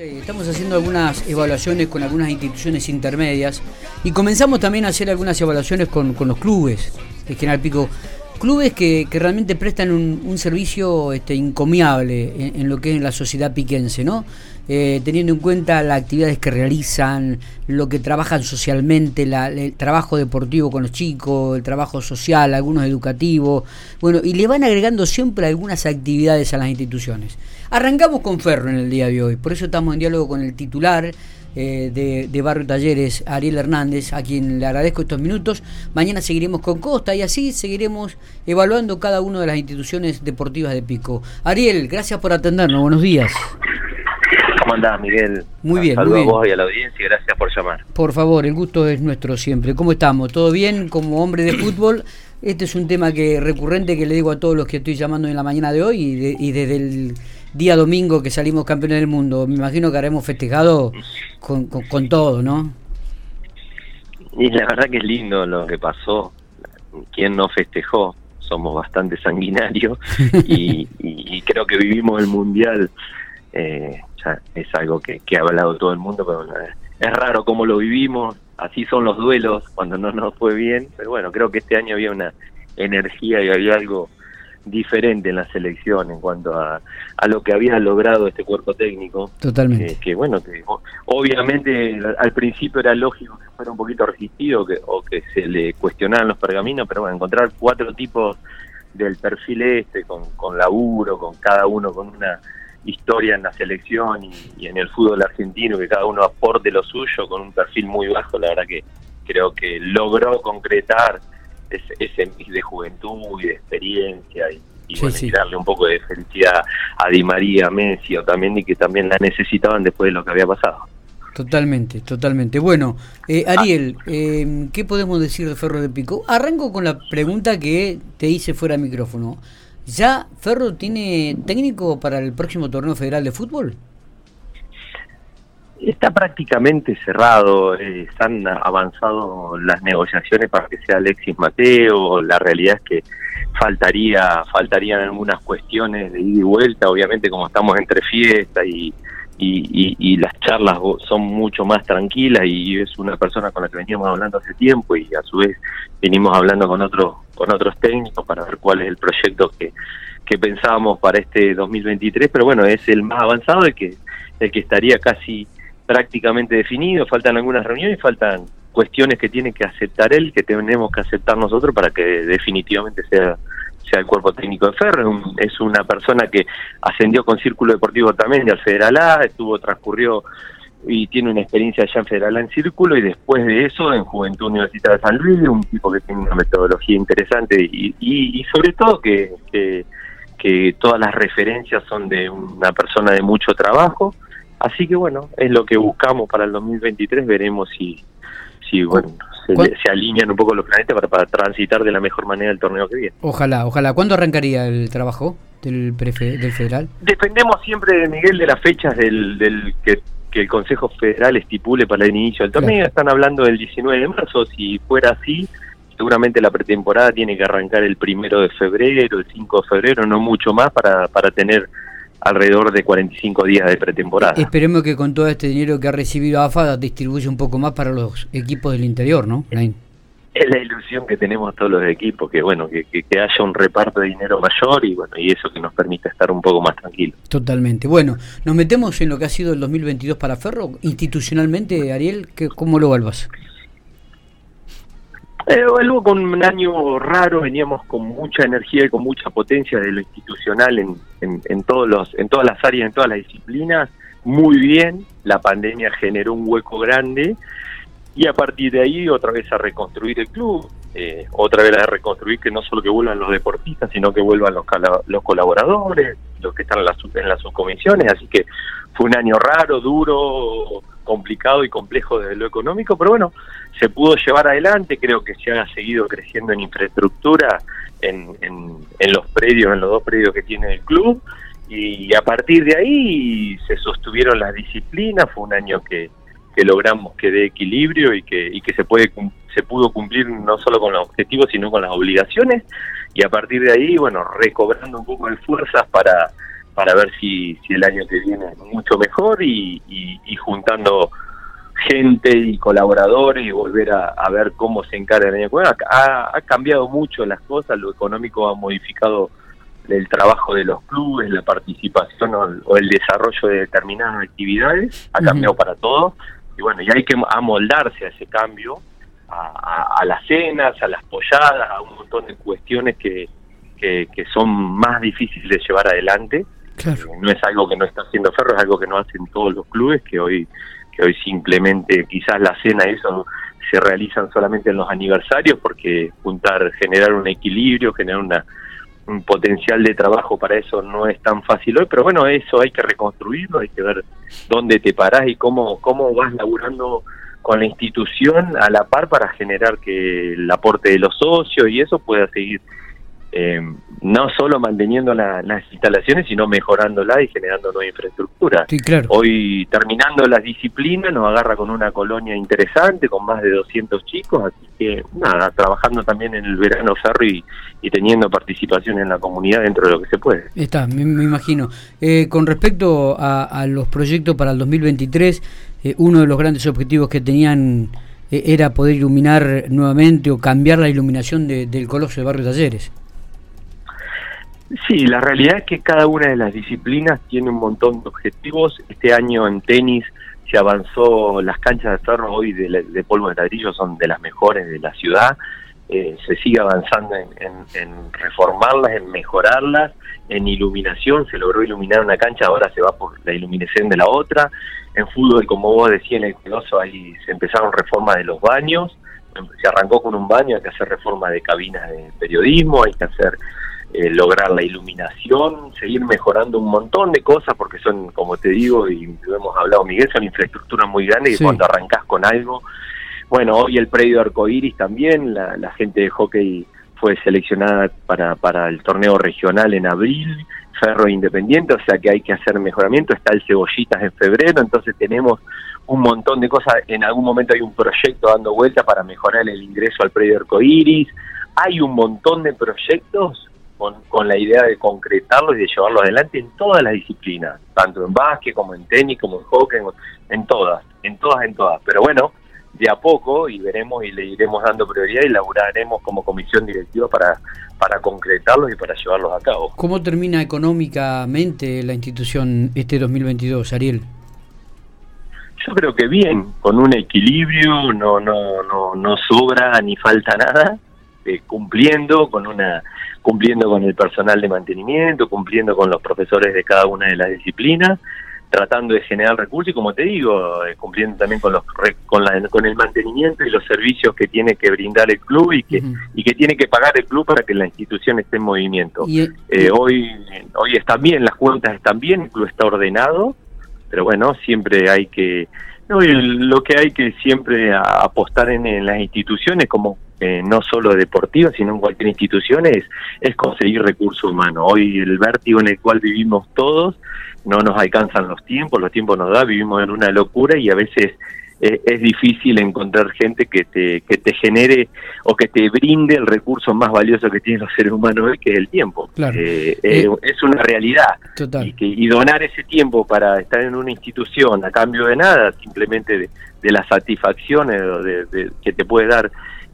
estamos haciendo algunas evaluaciones con algunas instituciones intermedias y comenzamos también a hacer algunas evaluaciones con, los clubes de General Pico. Clubes que, realmente prestan un, servicio este, encomiable en, lo que es la sociedad piquense, ¿no? Eh, teniendo en cuenta las actividades que realizan, lo que trabajan socialmente, el trabajo deportivo con los chicos, el trabajo social, algunos educativos, bueno, y le van agregando siempre algunas actividades a las instituciones. Arrancamos con Ferro en el día de hoy, por eso estamos en diálogo con el titular eh, de, de, Barrio Talleres, Ariel Hernández, a quien le agradezco estos minutos. Mañana seguiremos con Costa y así seguiremos evaluando cada una de las instituciones deportivas de Pico. Ariel, gracias por atendernos, buenos días. ¿Cómo andás, Miguel? Muy bien, Saludos muy bien. a vos y a la audiencia y gracias por llamar. Por favor, el gusto es nuestro siempre. ¿Cómo estamos? ¿Todo bien como hombre de fútbol? Este es un tema que recurrente que le digo a todos los que estoy llamando en la mañana de hoy y desde el día domingo que salimos campeones del mundo. Me imagino que haremos festejado con, con, todo, ¿no? Y la verdad que es lindo lo que pasó. ¿Quién no festejó? Somos bastante sanguinarios y, creo que vivimos el mundial. Eh, es algo que, que, ha hablado todo el mundo, pero es raro cómo lo vivimos. Así son los duelos cuando no nos fue bien. Pero bueno, creo que este año había una energía y había algo diferente en la selección en cuanto a, a lo que había logrado este cuerpo técnico. Totalmente. que bueno, que obviamente al principio era lógico que fuera un poquito resistido que, o que se le cuestionaran los pergaminos, pero bueno, encontrar cuatro tipos del perfil este, con, con laburo, con cada uno con una historia en la selección y, en el fútbol argentino, que cada uno aporte lo suyo con un perfil muy bajo, la verdad que creo que logró concretar ese, ese mix de juventud y de experiencia y, darle un poco de felicidad a Di María, a Messi o también y que también la necesitaban después de lo que había pasado. Totalmente, totalmente. Bueno, eh, Ariel, eh, ¿qué podemos decir de Ferro de Pico? Arranco con la pregunta que te hice fuera de micrófono. ¿Ya Ferro tiene técnico para el próximo torneo federal de fútbol? Está prácticamente cerrado, eh, están avanzado las negociaciones para que sea Alexis Mateo, la realidad es que faltaría faltarían algunas cuestiones de ida y vuelta, obviamente como estamos entre fiesta y, y, las charlas son mucho más tranquilas y es una persona con la que veníamos hablando hace tiempo y a su vez venimos hablando con otros con otros técnicos para ver cuál es el proyecto que, que pensábamos para este 2023, pero bueno, es el más avanzado, el que el que estaría casi prácticamente definido, faltan algunas reuniones, faltan cuestiones que tiene que aceptar él, que tenemos que aceptar nosotros para que definitivamente sea sea el cuerpo técnico de Ferro, es, una persona que ascendió con Círculo Deportivo también al Federal A, estuvo, transcurrió y tiene una experiencia allá en Federal en Círculo y después de eso en Juventud Universitaria de San Luis, un tipo que tiene una metodología interesante y, y, sobre todo que, que todas las referencias son de una persona de mucho trabajo, Así que bueno, es lo que buscamos para el 2023, veremos si, si bueno, se, alinean un poco los planetas para, para, transitar de la mejor manera el torneo que viene. Ojalá, ojalá. ¿Cuándo arrancaría el trabajo del, del federal? Dependemos siempre, de Miguel, de las fechas del, del que, que el Consejo Federal estipule para el inicio del torneo. Están hablando del 19 de marzo, si fuera así, seguramente la pretemporada tiene que arrancar el primero de febrero, el 5 de febrero, no mucho más para, para tener alrededor de 45 días de pretemporada. Esperemos que con todo este dinero que ha recibido AFA distribuya un poco más para los equipos del interior, ¿no? Es la ilusión que tenemos todos los equipos, que bueno, que, que, haya un reparto de dinero mayor y bueno, y eso que nos permita estar un poco más tranquilos. Totalmente. Bueno, nos metemos en lo que ha sido el 2022 para Ferro, institucionalmente, Ariel, ¿cómo lo evalvas? Eh, luego con un año raro, veníamos con mucha energía y con mucha potencia de lo institucional en, en, todos los, en todas las áreas, en todas las disciplinas, muy bien, la pandemia generó un hueco grande y a partir de ahí otra vez a reconstruir el club, eh, otra vez a reconstruir que no solo que vuelvan los deportistas, sino que vuelvan los, los colaboradores, los que están en las, en las subcomisiones, así que fue un año raro, duro, complicado y complejo desde lo económico, pero bueno, se pudo llevar adelante, creo que se ha seguido creciendo en infraestructura, en, en, los predios, en los dos predios que tiene el club, y a partir de ahí se sostuvieron las disciplinas, fue un año que, que logramos que dé equilibrio y que, y que se puede se pudo cumplir no solo con los objetivos sino con las obligaciones. Y a partir de ahí bueno recobrando un poco de fuerzas para para ver si, si el año que viene es mucho mejor y, y, juntando gente y colaboradores y volver a, ver cómo se encara el año que viene. Ha, ha cambiado mucho las cosas, lo económico ha modificado el trabajo de los clubes, la participación o, el desarrollo de determinadas actividades, ha cambiado para todos. Y bueno, y hay que amoldarse a ese cambio, a, las cenas, a las polladas, a un montón de cuestiones que, que, son más difíciles de llevar adelante. Eh, no es algo que no está haciendo Ferro, es algo que no hacen todos los clubes, que hoy, que hoy simplemente quizás la cena y eso se realizan solamente en los aniversarios, porque juntar, generar un equilibrio, generar una, un potencial de trabajo para eso no es tan fácil hoy, pero bueno, eso hay que reconstruirlo, hay que ver dónde te parás y cómo, cómo vas laburando con la institución a la par para generar que el aporte de los socios y eso pueda seguir eh, no solo manteniendo las instalaciones, sino mejorándola y generando nueva infraestructura. Hoy, terminando las disciplinas, nos agarra con una colonia interesante, con más de 200 chicos, así que nada, trabajando también en el verano ferro y, teniendo participación en la comunidad dentro de lo que se puede. Está, me, imagino. Eh, con respecto a, los proyectos para el 2023, eh, uno de los grandes objetivos que tenían era poder iluminar nuevamente o cambiar la iluminación del Coloso de Barrio Talleres. Sí, la realidad es que cada una de las disciplinas tiene un montón de objetivos. Este año en tenis se avanzó, las canchas de ferro hoy de, polvo de ladrillo son de las mejores de la ciudad. Eh, se sigue avanzando en, reformarlas, en mejorarlas, en iluminación, se logró iluminar una cancha, ahora se va por la iluminación de la otra. En fútbol, como vos decías, en el Coloso ahí se empezaron reformas de los baños, se arrancó con un baño, hay que hacer reforma de cabinas de periodismo, hay que hacer eh, lograr la iluminación, seguir mejorando un montón de cosas, porque son, como te digo, y lo hemos hablado, Miguel, son infraestructuras muy grandes y cuando arrancas con algo, bueno, hoy el predio arcoíris también, la, gente de hockey fue seleccionada para, para el torneo regional en abril, Ferro Independiente, o sea que hay que hacer mejoramiento, está el Cebollitas en febrero, entonces tenemos un montón de cosas, en algún momento hay un proyecto dando vuelta para mejorar el ingreso al predio arcoíris, hay un montón de proyectos con, la idea de concretarlo y de llevarlo adelante en todas las disciplinas, tanto en básquet como en tenis, como en hockey, en todas, en todas, en todas. Pero bueno, de a poco y veremos y le iremos dando prioridad y laburaremos como comisión directiva para, para concretarlos y para llevarlos a cabo. ¿Cómo termina económicamente la institución este 2022, Ariel? Yo creo que bien, con un equilibrio, no, no, no, no sobra ni falta nada, eh, cumpliendo con una cumpliendo con el personal de mantenimiento, cumpliendo con los profesores de cada una de las disciplinas, tratando de generar recursos y como te digo, eh, cumpliendo también con los con, la, con el mantenimiento y los servicios que tiene que brindar el club y que y que tiene que pagar el club para que la institución esté en movimiento. Eh, hoy hoy están bien, las cuentas están bien, el club está ordenado, pero bueno, siempre hay que no, lo que hay que siempre apostar en las instituciones como eh, no solo deportiva, sino en cualquier institución, es, es conseguir recursos humanos. Hoy el vértigo en el cual vivimos todos, no nos alcanzan los tiempos, los tiempos nos da, vivimos en una locura y a veces eh, es difícil encontrar gente que te, que te genere o que te brinde el recurso más valioso que tienen los seres humanos hoy, que es el tiempo. Eh, es una realidad. Y, que, y donar ese tiempo para estar en una institución a cambio de nada, simplemente de, de las satisfacciones de, que te puede dar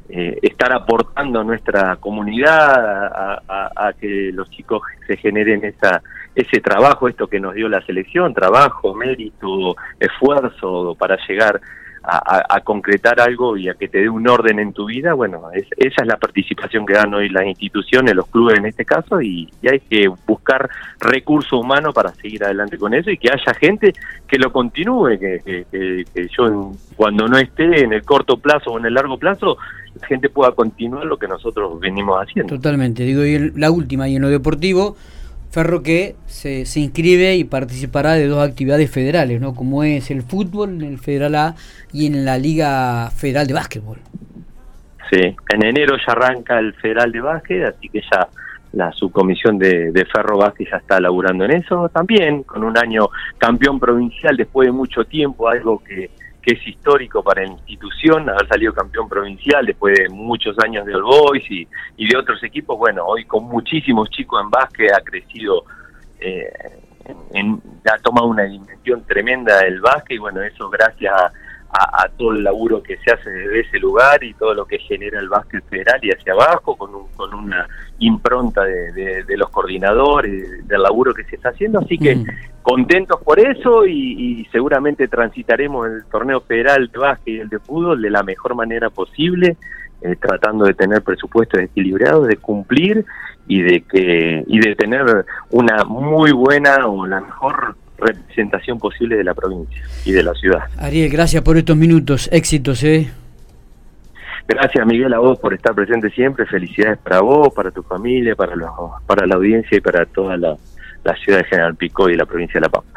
eh, estar aportando a nuestra comunidad, a, que los chicos se generen esa, ese trabajo, esto que nos dio la selección, trabajo, mérito, esfuerzo para llegar a, concretar algo y a que te dé un orden en tu vida, bueno, esa es la participación que dan hoy las instituciones, los clubes en este caso, y, hay que buscar recursos humanos para seguir adelante con eso y que haya gente que lo continúe, que, que yo cuando no esté en el corto plazo o en el largo plazo, la gente pueda continuar lo que nosotros venimos haciendo. Totalmente, digo, y la última, y en lo deportivo, Ferro que se, se inscribe y participará de dos actividades federales, ¿no? Como es el fútbol en el Federal A y en la Liga Federal de Básquetbol. Sí, en enero ya arranca el Federal de Básquet, así que ya la subcomisión de, de Ferro Básquet ya está laburando en eso. También con un año campeón provincial después de mucho tiempo, algo que que es histórico para la institución, haber salido campeón provincial después de muchos años de All Boys y, de otros equipos. Bueno, hoy con muchísimos chicos en básquet ha crecido eh, ha tomado una dimensión tremenda del básquet y bueno, eso gracias a, todo el laburo que se hace desde ese lugar y todo lo que genera el básquet federal y hacia abajo con, con una impronta de, los coordinadores, del laburo que se está haciendo. Así que mm. contentos por eso y, seguramente transitaremos el torneo federal de básquet y el de fútbol de la mejor manera posible. Eh, tratando de tener presupuestos equilibrados, de cumplir y de que y de tener una muy buena o la mejor representación posible de la provincia y de la ciudad. Ariel, gracias por estos minutos, éxitos, ¿eh? Gracias Miguel a vos por estar presente siempre, felicidades para vos, para tu familia, para, los, para la audiencia y para toda la, la ciudad de General Pico y la provincia de La Pampa.